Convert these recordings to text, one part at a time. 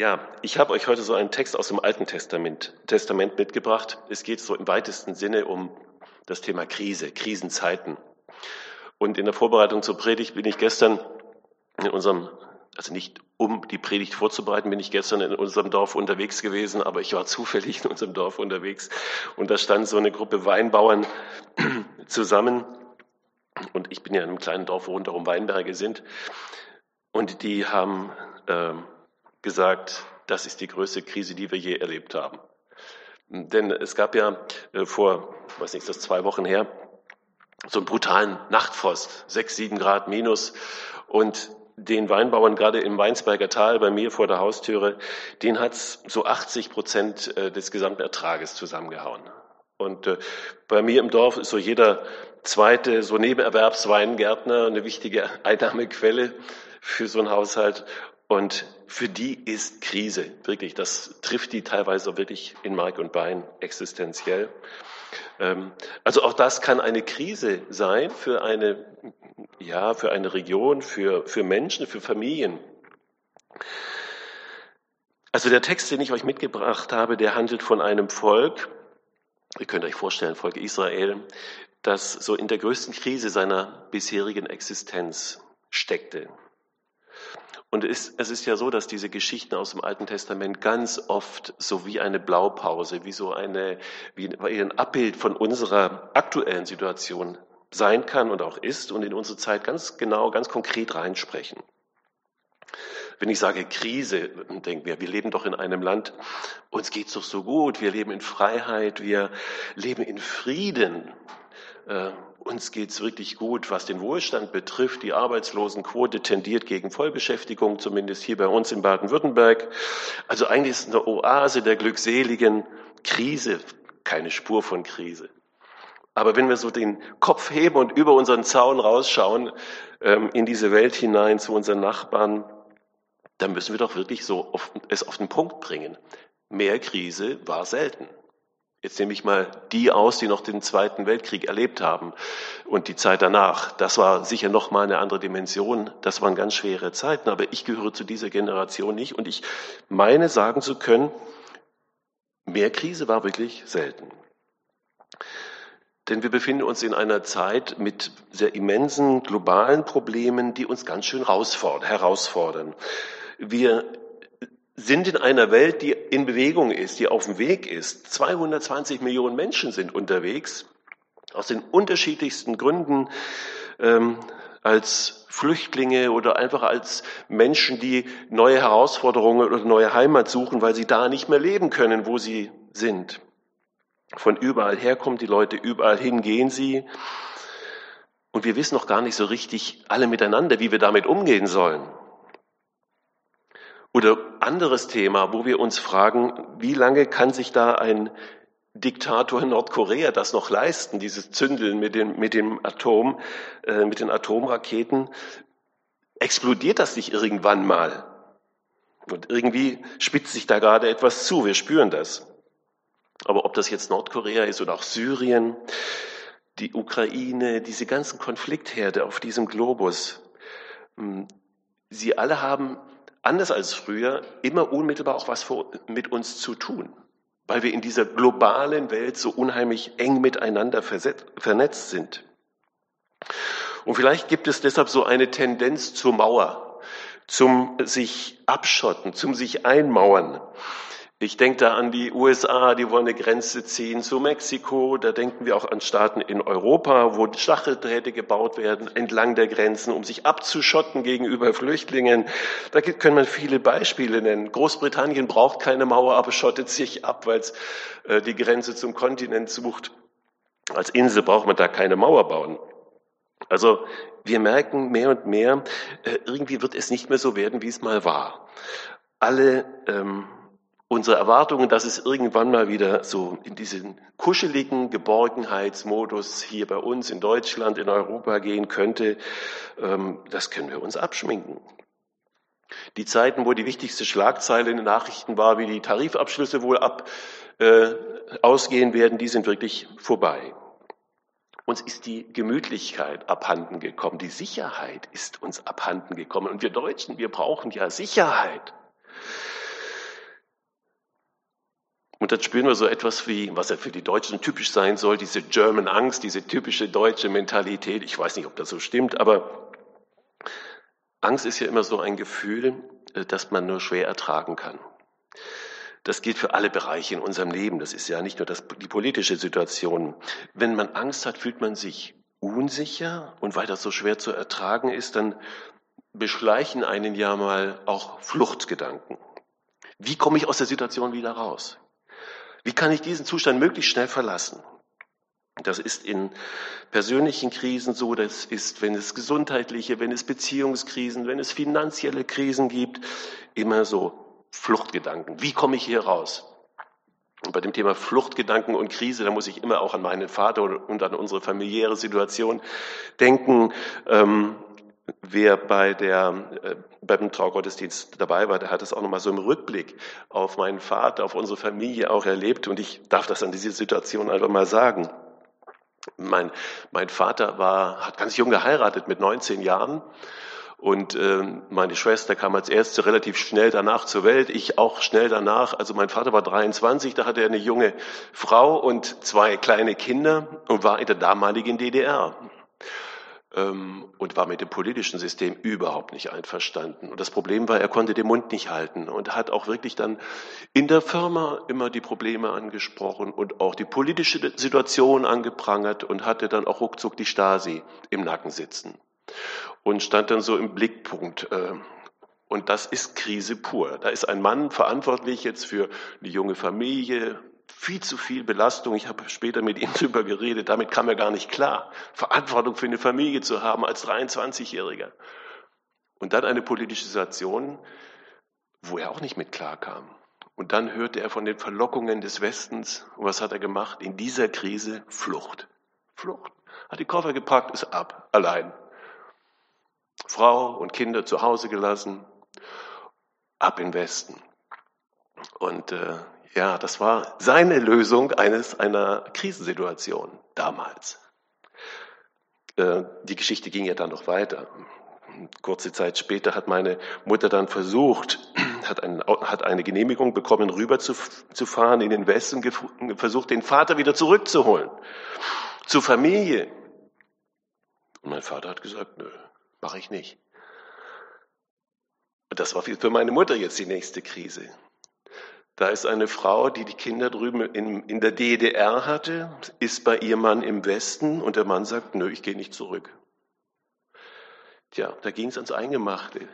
Ja, ich habe euch heute so einen Text aus dem Alten Testament, Testament mitgebracht. Es geht so im weitesten Sinne um das Thema Krise, Krisenzeiten. Und in der Vorbereitung zur Predigt bin ich gestern in unserem, also nicht um die Predigt vorzubereiten, bin ich gestern in unserem Dorf unterwegs gewesen, aber ich war zufällig in unserem Dorf unterwegs und da stand so eine Gruppe Weinbauern zusammen und ich bin ja in einem kleinen Dorf, wo rundherum Weinberge sind und die haben äh, gesagt, das ist die größte Krise, die wir je erlebt haben. Denn es gab ja äh, vor, weiß nicht, das ist zwei Wochen her, so einen brutalen Nachtfrost, sechs, sieben Grad minus. Und den Weinbauern gerade im Weinsberger Tal bei mir vor der Haustüre, den hat's so 80 Prozent äh, des gesamten Ertrages zusammengehauen. Und äh, bei mir im Dorf ist so jeder zweite so Nebenerwerbsweingärtner eine wichtige Einnahmequelle für so einen Haushalt. Und für die ist Krise, wirklich, das trifft die teilweise wirklich in Mark und Bein existenziell. Ähm, also auch das kann eine Krise sein für eine, ja, für eine Region, für, für Menschen, für Familien. Also der Text, den ich euch mitgebracht habe, der handelt von einem Volk, ihr könnt euch vorstellen, Volk Israel, das so in der größten Krise seiner bisherigen Existenz steckte. Und es ist ja so, dass diese Geschichten aus dem Alten Testament ganz oft so wie eine Blaupause, wie so eine, wie ein Abbild von unserer aktuellen Situation sein kann und auch ist und in unsere Zeit ganz genau, ganz konkret reinsprechen. Wenn ich sage Krise, denken wir, wir leben doch in einem Land, uns geht's doch so gut, wir leben in Freiheit, wir leben in Frieden. Uns geht's wirklich gut, was den Wohlstand betrifft. Die Arbeitslosenquote tendiert gegen Vollbeschäftigung, zumindest hier bei uns in Baden-Württemberg. Also eigentlich ist es eine Oase der glückseligen Krise, keine Spur von Krise. Aber wenn wir so den Kopf heben und über unseren Zaun rausschauen ähm, in diese Welt hinein zu unseren Nachbarn, dann müssen wir doch wirklich so auf, es auf den Punkt bringen. Mehr Krise war selten. Jetzt nehme ich mal die aus, die noch den Zweiten Weltkrieg erlebt haben und die Zeit danach. Das war sicher noch mal eine andere Dimension. Das waren ganz schwere Zeiten, aber ich gehöre zu dieser Generation nicht und ich meine sagen zu können, mehr Krise war wirklich selten. Denn wir befinden uns in einer Zeit mit sehr immensen globalen Problemen, die uns ganz schön herausfordern. Wir sind in einer Welt, die in Bewegung ist, die auf dem Weg ist. 220 Millionen Menschen sind unterwegs, aus den unterschiedlichsten Gründen, ähm, als Flüchtlinge oder einfach als Menschen, die neue Herausforderungen oder neue Heimat suchen, weil sie da nicht mehr leben können, wo sie sind. Von überall her kommen die Leute, überall hin gehen sie. Und wir wissen noch gar nicht so richtig alle miteinander, wie wir damit umgehen sollen. Oder anderes Thema, wo wir uns fragen, wie lange kann sich da ein Diktator in Nordkorea das noch leisten, dieses Zündeln mit dem, mit dem Atom, äh, mit den Atomraketen? Explodiert das nicht irgendwann mal? Und irgendwie spitzt sich da gerade etwas zu, wir spüren das. Aber ob das jetzt Nordkorea ist oder auch Syrien, die Ukraine, diese ganzen Konfliktherde auf diesem Globus, hm, sie alle haben anders als früher, immer unmittelbar auch was mit uns zu tun, weil wir in dieser globalen Welt so unheimlich eng miteinander vernetzt sind. Und vielleicht gibt es deshalb so eine Tendenz zur Mauer, zum sich abschotten, zum sich einmauern. Ich denke da an die USA, die wollen eine Grenze ziehen zu Mexiko. Da denken wir auch an Staaten in Europa, wo Stacheldrähte gebaut werden entlang der Grenzen, um sich abzuschotten gegenüber Flüchtlingen. Da können man viele Beispiele nennen. Großbritannien braucht keine Mauer, aber schottet sich ab, weil es äh, die Grenze zum Kontinent sucht. Als Insel braucht man da keine Mauer bauen. Also wir merken mehr und mehr, äh, irgendwie wird es nicht mehr so werden, wie es mal war. Alle ähm, unsere Erwartungen, dass es irgendwann mal wieder so in diesen kuscheligen Geborgenheitsmodus hier bei uns in Deutschland, in Europa gehen könnte, ähm, das können wir uns abschminken. Die Zeiten, wo die wichtigste Schlagzeile in den Nachrichten war, wie die Tarifabschlüsse wohl ab, äh, ausgehen werden, die sind wirklich vorbei. Uns ist die Gemütlichkeit abhanden gekommen, die Sicherheit ist uns abhanden gekommen. Und wir Deutschen, wir brauchen ja Sicherheit. Und dann spüren wir so etwas wie, was ja für die Deutschen typisch sein soll, diese German Angst, diese typische deutsche Mentalität. Ich weiß nicht, ob das so stimmt, aber Angst ist ja immer so ein Gefühl, äh, das man nur schwer ertragen kann. Das gilt für alle Bereiche in unserem Leben. Das ist ja nicht nur das, die politische Situation. Wenn man Angst hat, fühlt man sich unsicher und weil das so schwer zu ertragen ist, dann beschleichen einen ja mal auch Fluchtgedanken. Wie komme ich aus der Situation wieder raus? Wie kann ich diesen Zustand möglichst schnell verlassen? Das ist in persönlichen Krisen so, das ist, wenn es gesundheitliche, wenn es Beziehungskrisen, wenn es finanzielle Krisen gibt, immer so Fluchtgedanken. Wie komme ich hier raus? Und bei dem Thema Fluchtgedanken und Krise, da muss ich immer auch an meinen Vater und an unsere familiäre Situation denken. Ähm, wer bei der, äh, beim Traugottesdienst dabei war, der hat es auch nochmal so im Rückblick auf meinen Vater, auf unsere Familie auch erlebt. Und ich darf das an diese Situation einfach mal sagen. Mein, mein Vater war, hat ganz jung geheiratet mit 19 Jahren. Und äh, meine Schwester kam als erste relativ schnell danach zur Welt, ich auch schnell danach. Also mein Vater war 23, da hatte er eine junge Frau und zwei kleine Kinder und war in der damaligen DDR und war mit dem politischen System überhaupt nicht einverstanden. Und das Problem war, er konnte den Mund nicht halten und hat auch wirklich dann in der Firma immer die Probleme angesprochen und auch die politische Situation angeprangert und hatte dann auch ruckzuck die Stasi im Nacken sitzen und stand dann so im Blickpunkt. Äh, und das ist Krise pur. Da ist ein Mann verantwortlich jetzt für eine junge Familie, viel zu viel Belastung. Ich habe später mit ihm darüber geredet. Damit kam er gar nicht klar, Verantwortung für eine Familie zu haben als 23-Jähriger. Und dann eine politische Situation, wo er auch nicht mit klar kam. Und dann hörte er von den Verlockungen des Westens. Und was hat er gemacht? In dieser Krise Flucht. Flucht. Hat die Koffer gepackt, ist ab, allein. Frau und Kinder zu Hause gelassen, ab in Westen. Und äh, ja, das war seine Lösung eines einer Krisensituation damals. Äh, die Geschichte ging ja dann noch weiter. Kurze Zeit später hat meine Mutter dann versucht, hat, ein, hat eine Genehmigung bekommen, rüber zu, zu fahren in den Westen, versucht, den Vater wieder zurückzuholen. Zur Familie. Und mein Vater hat gesagt, nö, mache ich nicht. Das war für meine Mutter jetzt die nächste Krise. Da ist eine Frau, die die Kinder drüben in, in der DDR hatte, ist bei ihrem Mann im Westen und der Mann sagt, nö, ich gehe nicht zurück. Tja, da ging es ans Eingemachte.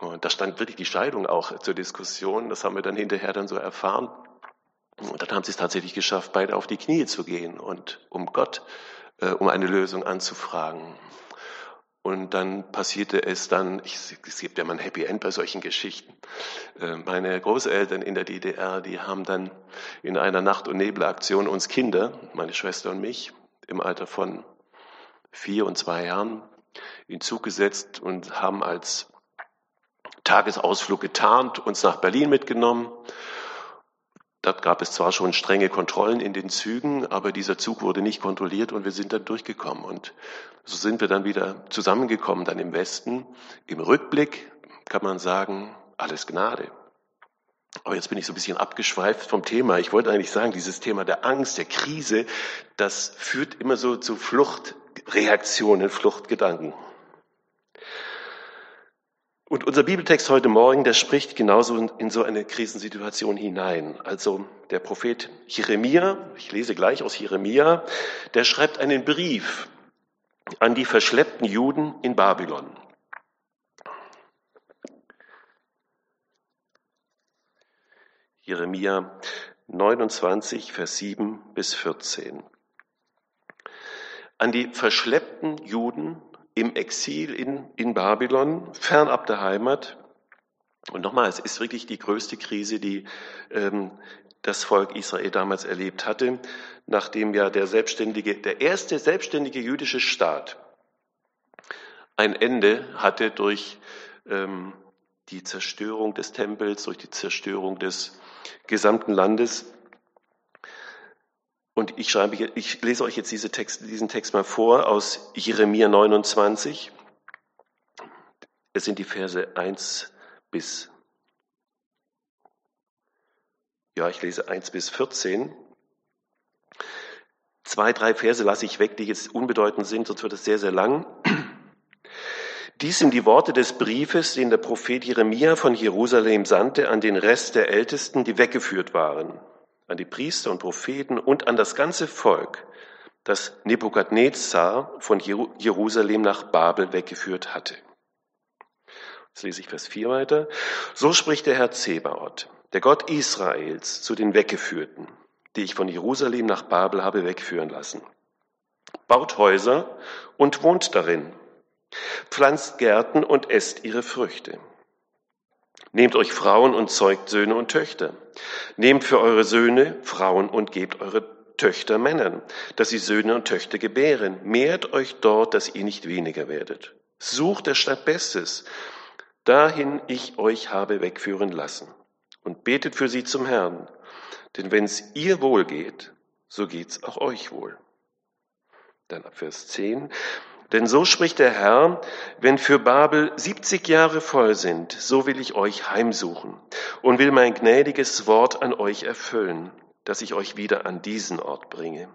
Und da stand wirklich die Scheidung auch zur Diskussion. Das haben wir dann hinterher dann so erfahren. Und dann haben sie es tatsächlich geschafft, beide auf die Knie zu gehen und um Gott, äh, um eine Lösung anzufragen. Und dann passierte es dann, ich, es gibt ja mal ein Happy End bei solchen Geschichten. Äh, meine Großeltern in der DDR, die haben dann in einer Nacht- und Nebelaktion uns Kinder, meine Schwester und mich, im Alter von vier und zwei Jahren, in Zug gesetzt und haben als Tagesausflug getarnt, uns nach Berlin mitgenommen Dort gab es zwar schon strenge Kontrollen in den Zügen, aber dieser Zug wurde nicht kontrolliert und wir sind dann durchgekommen. Und so sind wir dann wieder zusammengekommen, dann im Westen. Im Rückblick kann man sagen, alles Gnade. Aber jetzt bin ich so ein bisschen abgeschweift vom Thema. Ich wollte eigentlich sagen, dieses Thema der Angst, der Krise, das führt immer so zu Fluchtreaktionen, Fluchtgedanken. Und unser Bibeltext heute Morgen, der spricht genauso in so eine Krisensituation hinein. Also der Prophet Jeremia, ich lese gleich aus Jeremia, der schreibt einen Brief an die verschleppten Juden in Babylon. Jeremia 29, Vers 7 bis 14. An die verschleppten Juden im Exil in, in Babylon, fernab der Heimat. Und nochmal, es ist wirklich die größte Krise, die ähm, das Volk Israel damals erlebt hatte, nachdem ja der selbstständige, der erste selbstständige jüdische Staat ein Ende hatte durch ähm, die Zerstörung des Tempels, durch die Zerstörung des gesamten Landes. Und ich schreibe, ich lese euch jetzt diese Text, diesen Text mal vor aus Jeremia 29. Es sind die Verse 1 bis Ja, ich lese 1 bis 14. Zwei, drei Verse lasse ich weg, die jetzt unbedeutend sind, sonst wird es sehr, sehr lang. Dies sind die Worte des Briefes, den der Prophet Jeremia von Jerusalem sandte an den Rest der Ältesten, die weggeführt waren, an die Priester und Propheten und an das ganze Volk, das Nebukadnezar von Jerusalem nach Babel weggeführt hatte. Jetzt lese ich Vers 4 weiter. So spricht der Herr Zebaoth, der Gott Israels, zu den Weggeführten, die ich von Jerusalem nach Babel habe wegführen lassen. Baut Häuser und wohnt darin. Pflanzt Gärten und esst ihre Früchte. Nehmt euch Frauen und zeugt Söhne und Töchter. Nehmt für eure Söhne Frauen und gebt eure Töchter Männern, dass sie Söhne und Töchter gebären. Mehrt euch dort, dass ihr nicht weniger werdet. Sucht der Stadt Bestes, dahin ich euch habe wegführen lassen. Und betet für sie zum Herrn. Denn wenn es ihr wohl geht, so geht's auch euch wohl. Dann ab Vers 10. Denn so spricht der Herr, wenn für Babel 70 Jahre voll sind, so will ich euch heimsuchen und will mein gnädiges Wort an euch erfüllen, dass ich euch wieder an diesen Ort bringe.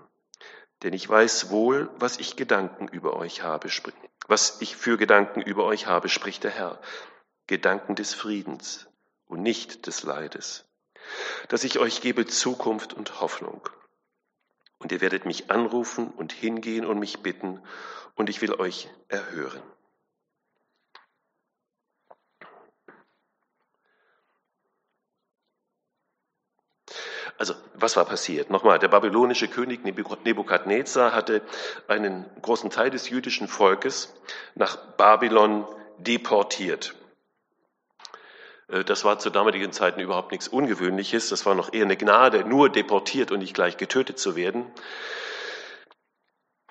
Denn ich weiß wohl, was ich Gedanken über euch habe, was ich für Gedanken über euch habe, spricht der Herr. Gedanken des Friedens und nicht des Leides. Dass ich euch gebe Zukunft und Hoffnung. Und ihr werdet mich anrufen und hingehen und mich bitten, und ich will euch erhören. Also, was war passiert? Nochmal, der babylonische König Nebukadnezar hatte einen großen Teil des jüdischen Volkes nach Babylon deportiert. Äh, das war zu damaligen Zeiten überhaupt nichts Ungewöhnliches. Das war noch eher eine Gnade, nur deportiert und nicht gleich getötet zu werden.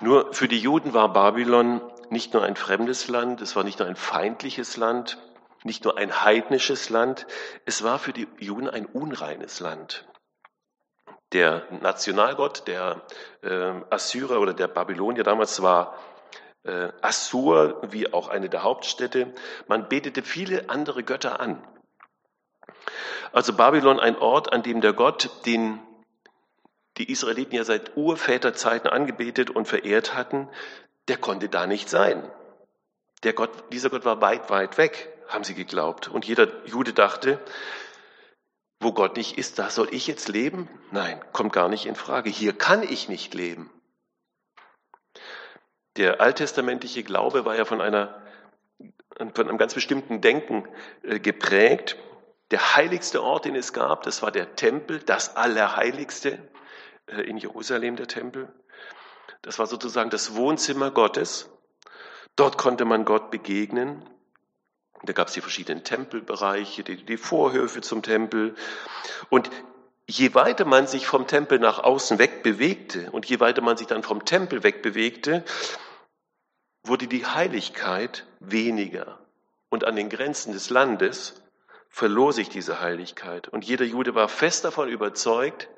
Nur für die Juden war Babylon nicht nur ein fremdes Land, es war nicht nur ein feindliches Land, nicht nur ein heidnisches Land, es war für die Juden ein unreines Land. Der Nationalgott der äh, Assyrer oder der Babylonier damals war äh, Assur, wie auch eine der Hauptstädte. Man betete viele andere Götter an. Also Babylon ein Ort, an dem der Gott, den die Israeliten ja seit Urväterzeiten angebetet und verehrt hatten, der konnte da nicht sein. Der Gott, dieser Gott war weit, weit weg, haben sie geglaubt. Und jeder Jude dachte, wo Gott nicht ist, da soll ich jetzt leben? Nein, kommt gar nicht in Frage. Hier kann ich nicht leben. Der alttestamentliche Glaube war ja von einer, von einem ganz bestimmten Denken äh, geprägt. Der heiligste Ort, den es gab, das war der Tempel, das Allerheiligste. Äh, in Jerusalem, der Tempel. Das war sozusagen das Wohnzimmer Gottes. Dort konnte man Gott begegnen. Da gab es die verschiedenen Tempelbereiche, die, die Vorhöfe zum Tempel. Und je weiter man sich vom Tempel nach außen wegbewegte und je weiter man sich dann vom Tempel wegbewegte, wurde die Heiligkeit weniger. Und an den Grenzen des Landes verlor sich diese Heiligkeit. Und jeder Jude war fest davon überzeugt,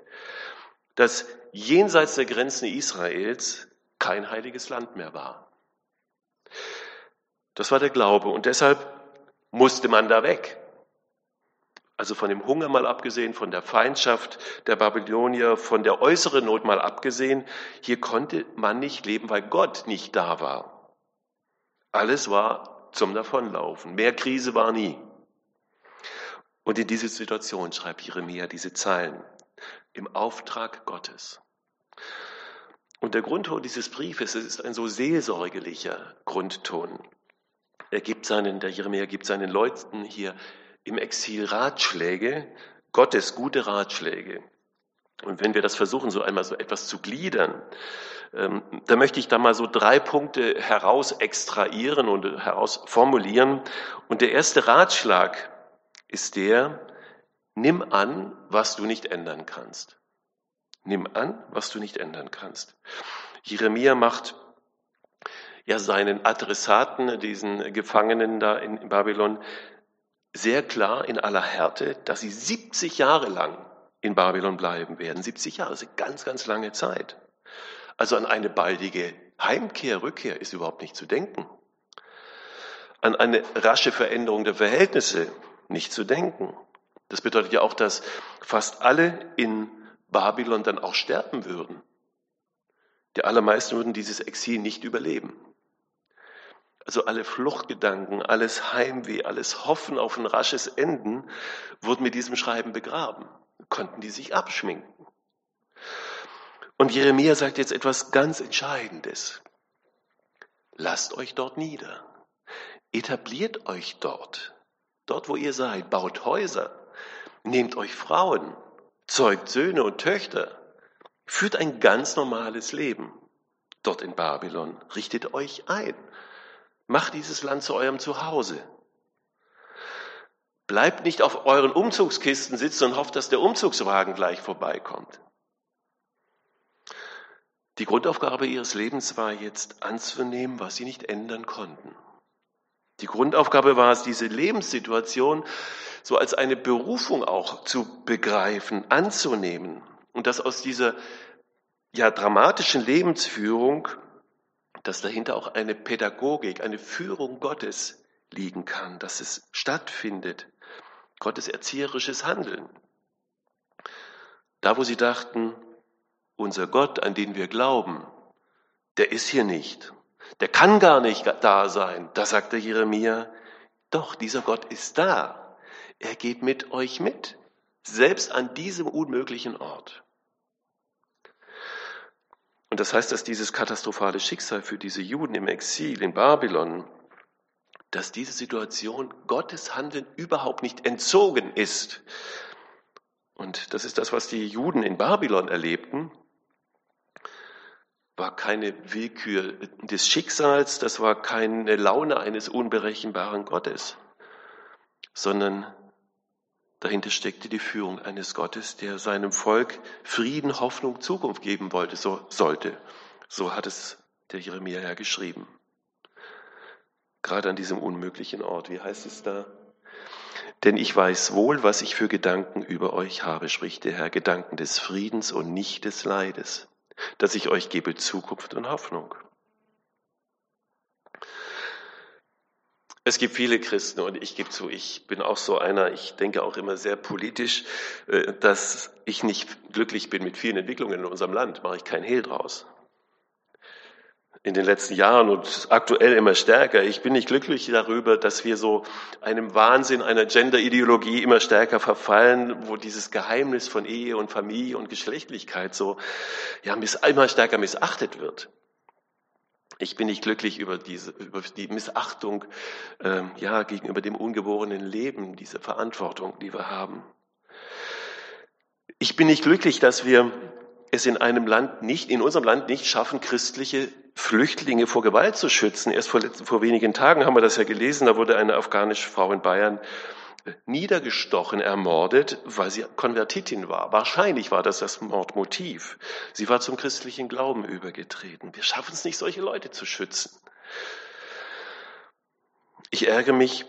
dass jenseits der Grenzen Israels kein heiliges Land mehr war. Das war der Glaube und deshalb musste man da weg. Also von dem Hunger mal abgesehen, von der Feindschaft der Babylonier, von der äußeren Not mal abgesehen, hier konnte man nicht leben, weil Gott nicht da war. Alles war zum Davonlaufen. Mehr Krise war nie. Und in diese Situation schreibt Jeremia diese Zeilen im Auftrag Gottes. Und der Grundton dieses Briefes ist ein so seelsorgerlicher Grundton. Er gibt seinen, der Jeremia gibt seinen Leuten hier im Exil Ratschläge, Gottes gute Ratschläge. Und wenn wir das versuchen, so einmal so etwas zu gliedern, ähm, da möchte ich da mal so drei Punkte heraus extrahieren und heraus formulieren. Und der erste Ratschlag ist der, Nimm an, was du nicht ändern kannst. Nimm an, was du nicht ändern kannst. Jeremia macht ja seinen Adressaten, diesen Gefangenen da in Babylon, sehr klar in aller Härte, dass sie 70 Jahre lang in Babylon bleiben werden. 70 Jahre ist eine ganz, ganz lange Zeit. Also an eine baldige Heimkehr, Rückkehr ist überhaupt nicht zu denken. An eine rasche Veränderung der Verhältnisse nicht zu denken. Das bedeutet ja auch, dass fast alle in Babylon dann auch sterben würden. Die allermeisten würden dieses Exil nicht überleben. Also alle Fluchtgedanken, alles Heimweh, alles Hoffen auf ein rasches Enden wurden mit diesem Schreiben begraben. Konnten die sich abschminken. Und Jeremia sagt jetzt etwas ganz Entscheidendes. Lasst euch dort nieder. Etabliert euch dort. Dort, wo ihr seid. Baut Häuser. Nehmt euch Frauen. Zeugt Söhne und Töchter. Führt ein ganz normales Leben. Dort in Babylon. Richtet euch ein. Macht dieses Land zu eurem Zuhause. Bleibt nicht auf euren Umzugskisten sitzen und hofft, dass der Umzugswagen gleich vorbeikommt. Die Grundaufgabe ihres Lebens war jetzt anzunehmen, was sie nicht ändern konnten. Die Grundaufgabe war es, diese Lebenssituation so als eine Berufung auch zu begreifen, anzunehmen und dass aus dieser ja dramatischen Lebensführung, dass dahinter auch eine Pädagogik, eine Führung Gottes liegen kann, dass es stattfindet, Gottes erzieherisches Handeln. Da, wo sie dachten, unser Gott, an den wir glauben, der ist hier nicht. Der kann gar nicht da sein. Da sagte Jeremia, doch, dieser Gott ist da. Er geht mit euch mit, selbst an diesem unmöglichen Ort. Und das heißt, dass dieses katastrophale Schicksal für diese Juden im Exil in Babylon, dass diese Situation Gottes Handeln überhaupt nicht entzogen ist. Und das ist das, was die Juden in Babylon erlebten war keine Willkür des Schicksals, das war keine Laune eines unberechenbaren Gottes, sondern dahinter steckte die Führung eines Gottes, der seinem Volk Frieden, Hoffnung, Zukunft geben wollte, so sollte. So hat es der Jeremia ja geschrieben. Gerade an diesem unmöglichen Ort. Wie heißt es da? Denn ich weiß wohl, was ich für Gedanken über euch habe, spricht der Herr, Gedanken des Friedens und nicht des Leides dass ich euch gebe Zukunft und Hoffnung. Es gibt viele Christen und ich gebe zu, ich bin auch so einer, ich denke auch immer sehr politisch, äh, dass ich nicht glücklich bin mit vielen Entwicklungen in unserem Land, mache ich keinen Hehl draus in den letzten Jahren und aktuell immer stärker. Ich bin nicht glücklich darüber, dass wir so einem Wahnsinn einer Gender-Ideologie immer stärker verfallen, wo dieses Geheimnis von Ehe und Familie und Geschlechtlichkeit so ja, immer stärker missachtet wird. Ich bin nicht glücklich über diese, über die Missachtung ähm, ja gegenüber dem ungeborenen Leben, diese Verantwortung, die wir haben. Ich bin nicht glücklich, dass wir es in einem Land nicht, in unserem Land nicht schaffen, christliche Flüchtlinge vor Gewalt zu schützen. Erst vor, vor wenigen Tagen haben wir das ja gelesen, da wurde eine afghanische Frau in Bayern äh, niedergestochen, ermordet, weil sie Konvertitin war. Wahrscheinlich war das das Mordmotiv. Sie war zum christlichen Glauben übergetreten. Wir schaffen es nicht, solche Leute zu schützen. Ich ärgere mich,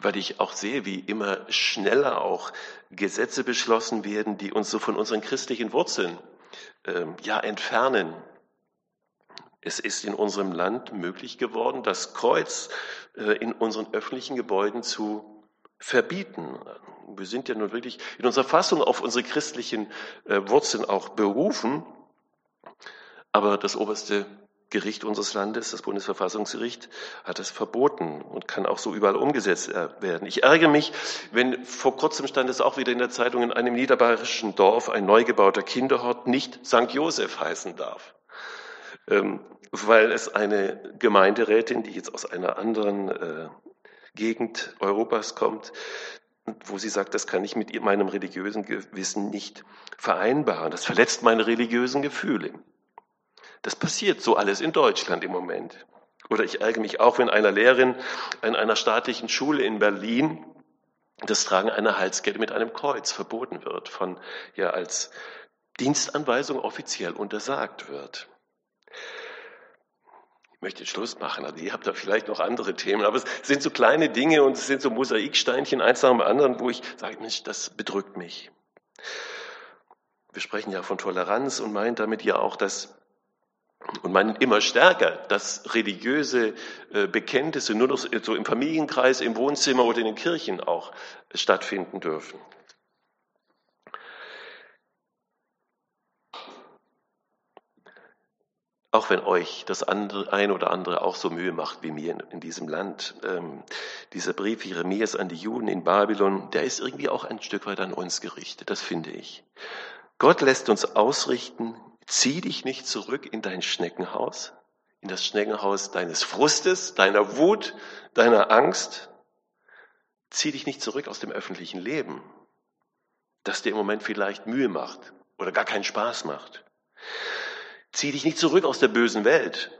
weil ich auch sehe, wie immer schneller auch Gesetze beschlossen werden, die uns so von unseren christlichen Wurzeln äh, ja entfernen. Es ist in unserem Land möglich geworden, das Kreuz äh, in unseren öffentlichen Gebäuden zu verbieten. Wir sind ja nun wirklich in unserer Fassung auf unsere christlichen äh, Wurzeln auch berufen, aber das oberste Gericht unseres Landes, das Bundesverfassungsgericht, hat es verboten und kann auch so überall umgesetzt äh, werden. Ich ärgere mich, wenn vor kurzem stand es auch wieder in der Zeitung, in einem niederbayerischen Dorf ein neu gebauter Kinderhort nicht St. Josef heißen darf. Ähm, weil es eine Gemeinderätin, die jetzt aus einer anderen äh, Gegend Europas kommt, wo sie sagt, das kann ich mit meinem religiösen Gewissen nicht vereinbaren. Das verletzt meine religiösen Gefühle. Das passiert so alles in Deutschland im Moment. Oder ich ärgere mich auch, wenn einer Lehrerin in einer staatlichen Schule in Berlin das Tragen einer Halskette mit einem Kreuz verboten wird, von ja als Dienstanweisung offiziell untersagt wird. Ich möchte Schluss machen, also ihr habt da vielleicht noch andere Themen, aber es sind so kleine Dinge und es sind so Mosaiksteinchen, eins nach dem anderen, wo ich sage, Mensch, das bedrückt mich. Wir sprechen ja von Toleranz und meint damit ja auch, dass und meinen immer stärker, dass religiöse äh, Bekenntnisse nur noch so im Familienkreis, im Wohnzimmer oder in den Kirchen auch stattfinden dürfen. Auch wenn euch das andere, ein oder andere auch so Mühe macht wie mir in, in diesem Land. Ähm, dieser Brief Jeremias an die Juden in Babylon, der ist irgendwie auch ein Stück weit an uns gerichtet, das finde ich. Gott lässt uns ausrichten, zieh dich nicht zurück in dein Schneckenhaus, in das Schneckenhaus deines Frustes, deiner Wut, deiner Angst. Zieh dich nicht zurück aus dem öffentlichen Leben, das dir im Moment vielleicht Mühe macht oder gar keinen Spaß macht. Zieh dich nicht zurück aus der bösen Welt,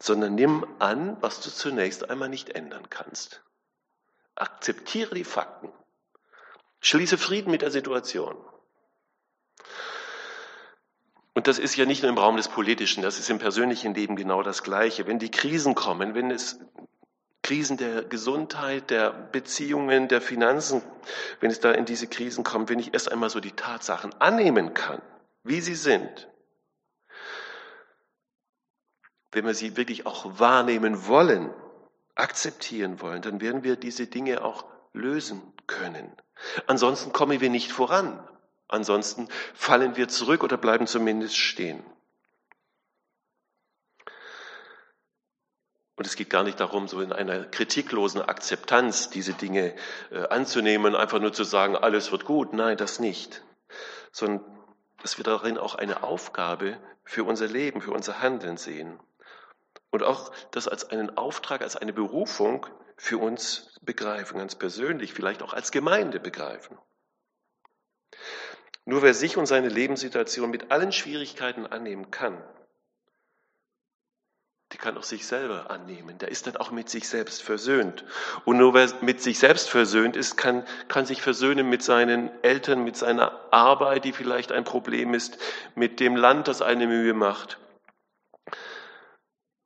sondern nimm an, was du zunächst einmal nicht ändern kannst. Akzeptiere die Fakten. Schließe Frieden mit der Situation. Und das ist ja nicht nur im Raum des Politischen, das ist im persönlichen Leben genau das Gleiche. Wenn die Krisen kommen, wenn es Krisen der Gesundheit, der Beziehungen, der Finanzen, wenn es da in diese Krisen kommt, wenn ich erst einmal so die Tatsachen annehmen kann, wie sie sind, wenn wir sie wirklich auch wahrnehmen wollen, akzeptieren wollen, dann werden wir diese Dinge auch lösen können. Ansonsten kommen wir nicht voran. Ansonsten fallen wir zurück oder bleiben zumindest stehen. Und es geht gar nicht darum, so in einer kritiklosen Akzeptanz diese Dinge äh, anzunehmen, einfach nur zu sagen, alles wird gut. Nein, das nicht. Sondern dass wir darin auch eine Aufgabe für unser Leben, für unser Handeln sehen und auch das als einen Auftrag, als eine Berufung für uns begreifen, ganz persönlich, vielleicht auch als Gemeinde begreifen. Nur wer sich und seine Lebenssituation mit allen Schwierigkeiten annehmen kann, die kann auch sich selber annehmen. Der ist dann auch mit sich selbst versöhnt. Und nur wer mit sich selbst versöhnt ist, kann, kann sich versöhnen mit seinen Eltern, mit seiner Arbeit, die vielleicht ein Problem ist, mit dem Land, das eine Mühe macht,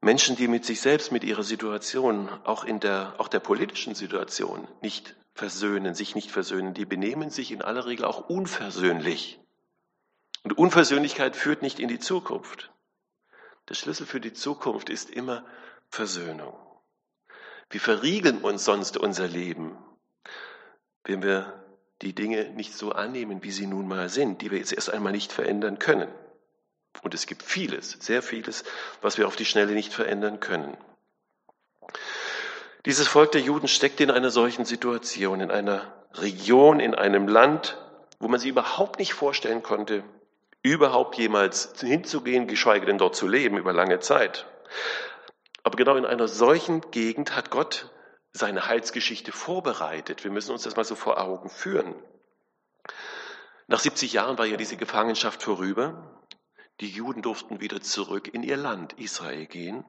Menschen, die mit sich selbst, mit ihrer Situation, auch in der, auch der politischen Situation nicht versöhnen, sich nicht versöhnen, die benehmen sich in aller Regel auch unversöhnlich. Und Unversöhnlichkeit führt nicht in die Zukunft. Der Schlüssel für die Zukunft ist immer Versöhnung. Wir verriegeln uns sonst unser Leben, wenn wir die Dinge nicht so annehmen, wie sie nun mal sind, die wir jetzt erst einmal nicht verändern können. Und es gibt vieles, sehr vieles, was wir auf die Schnelle nicht verändern können. Dieses Volk der Juden steckt in einer solchen Situation, in einer Region, in einem Land, wo man sich überhaupt nicht vorstellen konnte, überhaupt jemals hinzugehen, geschweige denn dort zu leben über lange Zeit. Aber genau in einer solchen Gegend hat Gott seine Heilsgeschichte vorbereitet. Wir müssen uns das mal so vor Augen führen. Nach 70 Jahren war ja diese Gefangenschaft vorüber. Die Juden durften wieder zurück in ihr Land Israel gehen.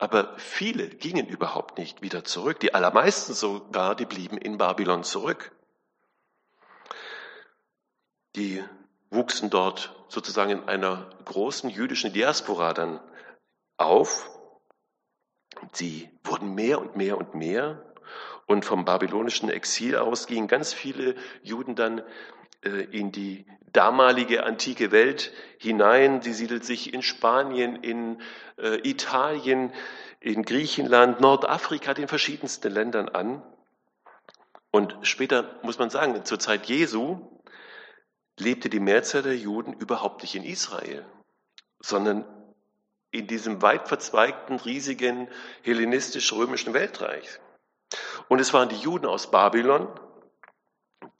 Aber viele gingen überhaupt nicht wieder zurück. Die allermeisten sogar, die blieben in Babylon zurück. Die wuchsen dort sozusagen in einer großen jüdischen Diaspora dann auf. Sie wurden mehr und mehr und mehr. Und vom babylonischen Exil aus gingen ganz viele Juden dann in die damalige antike Welt hinein. Sie siedelt sich in Spanien, in äh, Italien, in Griechenland, Nordafrika, den verschiedensten Ländern an. Und später muss man sagen, zur Zeit Jesu lebte die Mehrzahl der Juden überhaupt nicht in Israel, sondern in diesem weit verzweigten, riesigen hellenistisch-römischen Weltreich. Und es waren die Juden aus Babylon,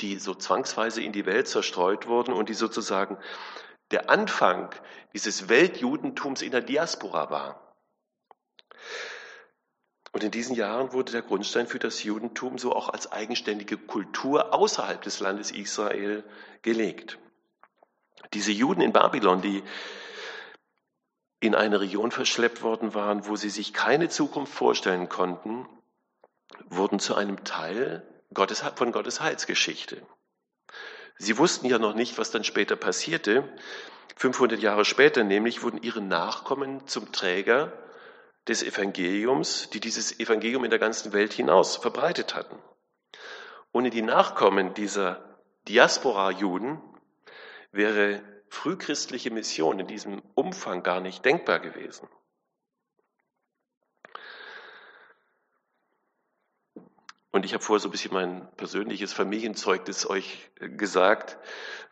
die so zwangsweise in die Welt zerstreut wurden und die sozusagen der Anfang dieses Weltjudentums in der Diaspora war. Und in diesen Jahren wurde der Grundstein für das Judentum so auch als eigenständige Kultur außerhalb des Landes Israel gelegt. Diese Juden in Babylon, die in eine Region verschleppt worden waren, wo sie sich keine Zukunft vorstellen konnten, wurden zu einem Teil Gottes, von Gottes Heilsgeschichte. Sie wussten ja noch nicht, was dann später passierte. 500 Jahre später nämlich wurden ihre Nachkommen zum Träger des Evangeliums, die dieses Evangelium in der ganzen Welt hinaus verbreitet hatten. Ohne die Nachkommen dieser Diaspora-Juden wäre frühchristliche Mission in diesem Umfang gar nicht denkbar gewesen. Und ich habe vorher so ein bisschen mein persönliches Familienzeugnis euch äh, gesagt.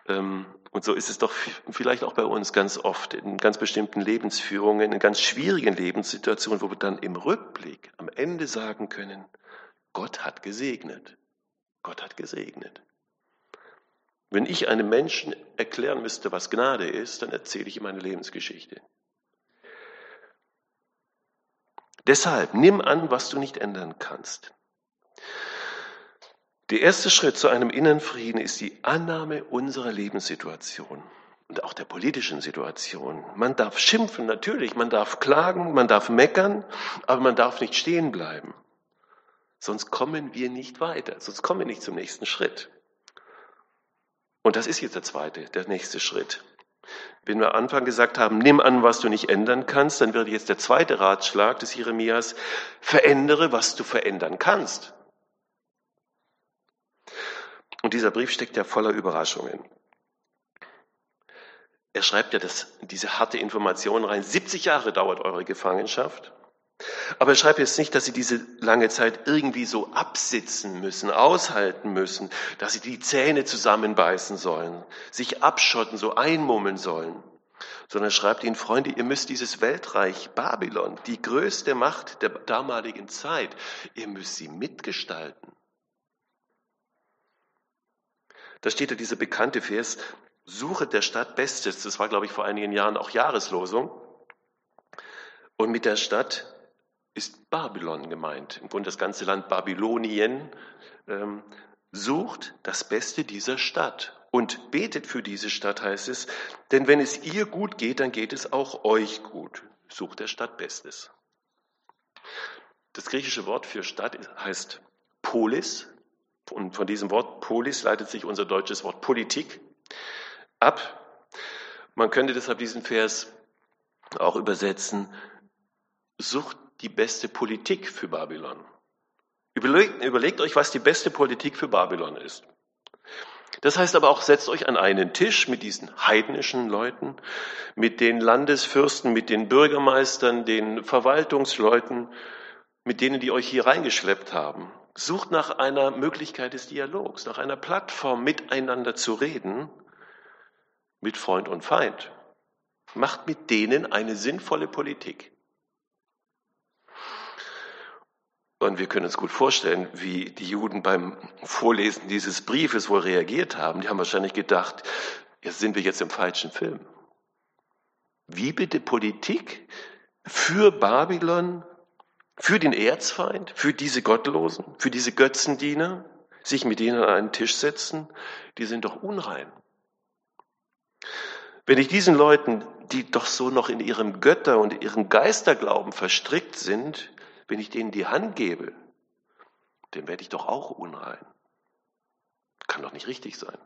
Ähm, und so ist es doch vielleicht auch bei uns ganz oft in ganz bestimmten Lebensführungen, in ganz schwierigen Lebenssituationen, wo wir dann im Rückblick am Ende sagen können, Gott hat gesegnet. Gott hat gesegnet. Wenn ich einem Menschen erklären müsste, was Gnade ist, dann erzähle ich ihm meine Lebensgeschichte. Deshalb nimm an, was du nicht ändern kannst. Der erste Schritt zu einem inneren Frieden ist die Annahme unserer Lebenssituation und auch der politischen Situation. Man darf schimpfen, natürlich, man darf klagen, man darf meckern, aber man darf nicht stehen bleiben. Sonst kommen wir nicht weiter, sonst kommen wir nicht zum nächsten Schritt. Und das ist jetzt der zweite, der nächste Schritt. Wenn wir am Anfang gesagt haben, nimm an, was du nicht ändern kannst, dann wird jetzt der zweite Ratschlag des Jeremias, verändere, was du verändern kannst. Und dieser Brief steckt ja voller Überraschungen. Er schreibt ja das, diese harte Information rein. 70 Jahre dauert eure Gefangenschaft. Aber er schreibt jetzt nicht, dass sie diese lange Zeit irgendwie so absitzen müssen, aushalten müssen, dass sie die Zähne zusammenbeißen sollen, sich abschotten, so einmummeln sollen, sondern er schreibt ihnen, Freunde, ihr müsst dieses Weltreich Babylon, die größte Macht der damaligen Zeit, ihr müsst sie mitgestalten. Da steht ja dieser bekannte Vers, suche der Stadt Bestes. Das war, glaube ich, vor einigen Jahren auch Jahreslosung. Und mit der Stadt ist Babylon gemeint. Im Grunde das ganze Land Babylonien ähm, sucht das Beste dieser Stadt und betet für diese Stadt, heißt es. Denn wenn es ihr gut geht, dann geht es auch euch gut. Sucht der Stadt Bestes. Das griechische Wort für Stadt heißt Polis, und von diesem Wort Polis leitet sich unser deutsches Wort Politik ab. Man könnte deshalb diesen Vers auch übersetzen, sucht die beste Politik für Babylon. Überlegt, überlegt euch, was die beste Politik für Babylon ist. Das heißt aber auch, setzt euch an einen Tisch mit diesen heidnischen Leuten, mit den Landesfürsten, mit den Bürgermeistern, den Verwaltungsleuten, mit denen, die euch hier reingeschleppt haben Sucht nach einer Möglichkeit des Dialogs, nach einer Plattform, miteinander zu reden, mit Freund und Feind. Macht mit denen eine sinnvolle Politik. Und wir können uns gut vorstellen, wie die Juden beim Vorlesen dieses Briefes wohl reagiert haben. Die haben wahrscheinlich gedacht, jetzt sind wir jetzt im falschen Film. Wie bitte Politik für Babylon für den Erzfeind, für diese Gottlosen, für diese Götzendiener, sich mit denen an einen Tisch setzen, die sind doch unrein. Wenn ich diesen Leuten, die doch so noch in ihrem Götter- und ihrem Geisterglauben verstrickt sind, wenn ich denen die Hand gebe, dann werde ich doch auch unrein. Kann doch nicht richtig sein.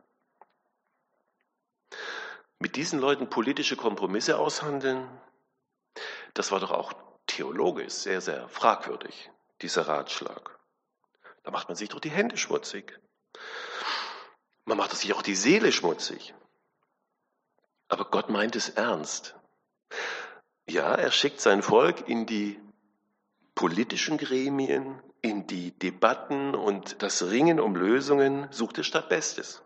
Mit diesen Leuten politische Kompromisse aushandeln, das war doch auch theologisch sehr, sehr fragwürdig, dieser Ratschlag. Da macht man sich doch die Hände schmutzig. Man macht sich auch die Seele schmutzig. Aber Gott meint es ernst. Ja, er schickt sein Volk in die politischen Gremien, in die Debatten und das Ringen um Lösungen, sucht er statt Bestes.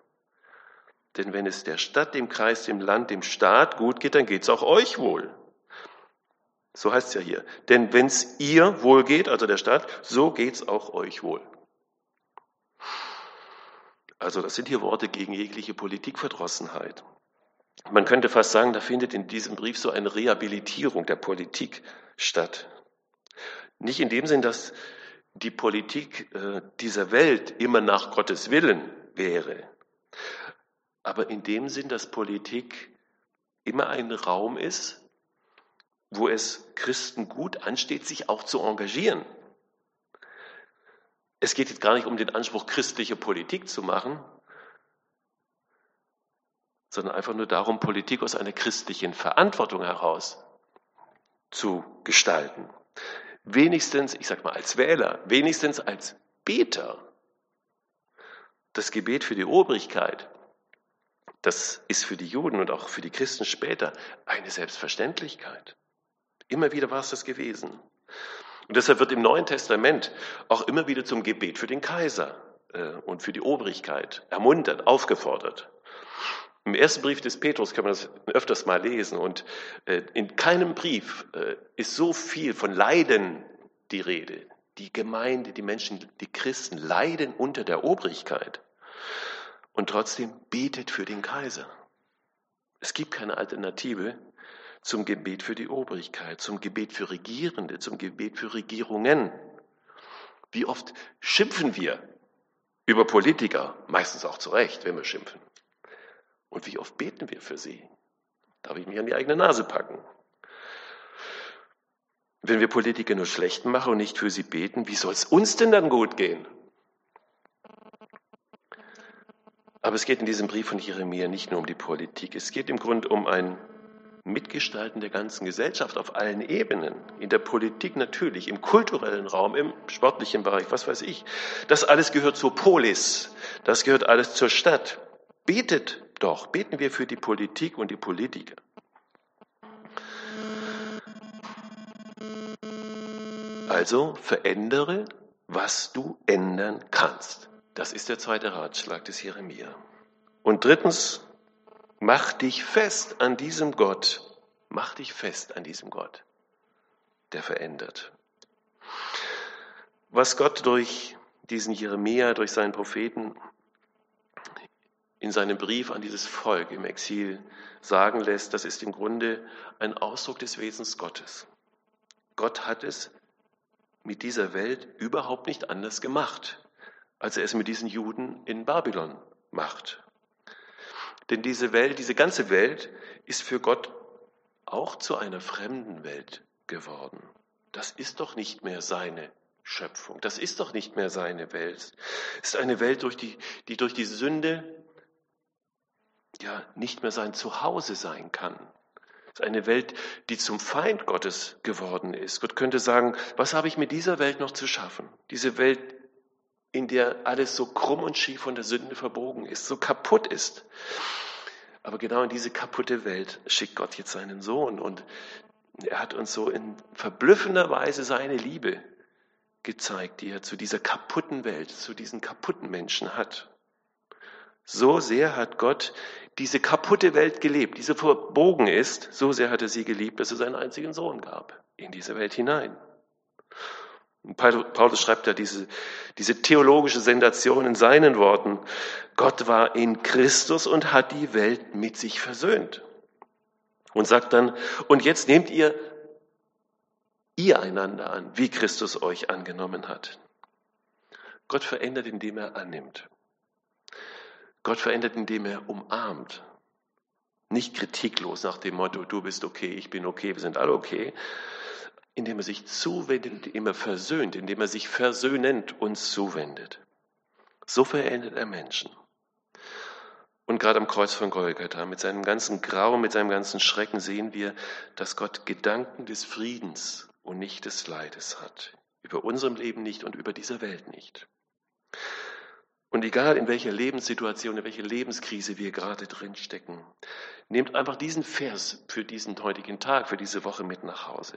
Denn wenn es der Stadt, dem Kreis, dem Land, dem Staat gut geht, dann geht es auch euch wohl. So heißt es ja hier. Denn wenn es ihr wohl geht, also der Staat, so geht es auch euch wohl. Also das sind hier Worte gegen jegliche Politikverdrossenheit. Man könnte fast sagen, da findet in diesem Brief so eine Rehabilitierung der Politik statt. Nicht in dem Sinn, dass die Politik äh, dieser Welt immer nach Gottes Willen wäre, aber in dem Sinn, dass Politik immer ein Raum ist, wo es Christen gut ansteht, sich auch zu engagieren. Es geht jetzt gar nicht um den Anspruch, christliche Politik zu machen, sondern einfach nur darum, Politik aus einer christlichen Verantwortung heraus zu gestalten. Wenigstens, ich sag mal als Wähler, wenigstens als Beter. Das Gebet für die Obrigkeit, Das ist für die Juden und auch für die Christen später eine Selbstverständlichkeit. Immer wieder war es das gewesen. Und deshalb wird im Neuen Testament auch immer wieder zum Gebet für den Kaiser äh, und für die Obrigkeit ermuntert, aufgefordert. Im ersten Brief des Petrus kann man das öfters mal lesen und äh, in keinem Brief äh, ist so viel von Leiden die Rede. Die Gemeinde, die Menschen, die Christen leiden unter der Obrigkeit und trotzdem betet für den Kaiser. Es gibt keine Alternative zum Gebet für die Obrigkeit, zum Gebet für Regierende, zum Gebet für Regierungen. Wie oft schimpfen wir über Politiker, meistens auch zu Recht, wenn wir schimpfen. Und wie oft beten wir für sie? Darf ich mich an die eigene Nase packen? Wenn wir Politiker nur schlecht machen und nicht für sie beten, wie soll es uns denn dann gut gehen? Aber es geht in diesem Brief von Jeremia nicht nur um die Politik, es geht im Grunde um ein Mitgestalten der ganzen Gesellschaft auf allen Ebenen. In der Politik natürlich, im kulturellen Raum, im sportlichen Bereich, was weiß ich. Das alles gehört zur Polis, das gehört alles zur Stadt. Betet doch, beten wir für die Politik und die Politiker. Also verändere, was du ändern kannst. Das ist der zweite Ratschlag des Jeremia. Und drittens, mach dich fest an diesem Gott. Mach dich fest an diesem Gott, der verändert. Was Gott durch diesen Jeremia, durch seinen Propheten in seinem Brief an dieses Volk im Exil sagen lässt, das ist im Grunde ein Ausdruck des Wesens Gottes. Gott hat es mit dieser Welt überhaupt nicht anders gemacht als er es mit diesen Juden in Babylon macht. Denn diese Welt, diese ganze Welt ist für Gott auch zu einer fremden Welt geworden. Das ist doch nicht mehr seine Schöpfung. Das ist doch nicht mehr seine Welt. Es ist eine Welt, durch die, die durch die Sünde ja nicht mehr sein Zuhause sein kann. Es ist eine Welt, die zum Feind Gottes geworden ist. Gott könnte sagen, was habe ich mit dieser Welt noch zu schaffen? Diese Welt in der alles so krumm und schief von der Sünde verbogen ist, so kaputt ist. Aber genau in diese kaputte Welt schickt Gott jetzt seinen Sohn und er hat uns so in verblüffender Weise seine Liebe gezeigt, die er zu dieser kaputten Welt, zu diesen kaputten Menschen hat. So sehr hat Gott diese kaputte Welt gelebt, die so verbogen ist, so sehr hat er sie geliebt, dass er seinen einzigen Sohn gab in diese Welt hinein. Paulus schreibt ja diese, diese theologische Sensation in seinen Worten. Gott war in Christus und hat die Welt mit sich versöhnt. Und sagt dann, und jetzt nehmt ihr ihr einander an, wie Christus euch angenommen hat. Gott verändert, indem er annimmt. Gott verändert, indem er umarmt. Nicht kritiklos nach dem Motto, du bist okay, ich bin okay, wir sind alle okay, indem er sich zuwendet, indem er versöhnt, indem er sich versöhnend uns zuwendet. So verändert er Menschen. Und gerade am Kreuz von Golgatha, mit seinem ganzen Grauen, mit seinem ganzen Schrecken sehen wir, dass Gott Gedanken des Friedens und nicht des Leides hat. Über unserem Leben nicht und über dieser Welt nicht. Und egal in welcher Lebenssituation, in welcher Lebenskrise wir gerade drin stecken, nehmt einfach diesen Vers für diesen heutigen Tag, für diese Woche mit nach Hause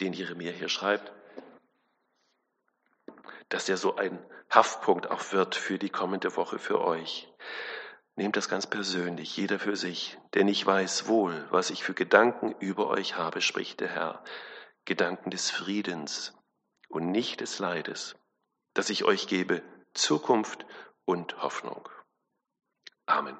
den Jeremia hier schreibt, dass er so ein Haftpunkt auch wird für die kommende Woche für euch. Nehmt das ganz persönlich, jeder für sich, denn ich weiß wohl, was ich für Gedanken über euch habe, spricht der Herr. Gedanken des Friedens und nicht des Leides, dass ich euch gebe Zukunft und Hoffnung. Amen.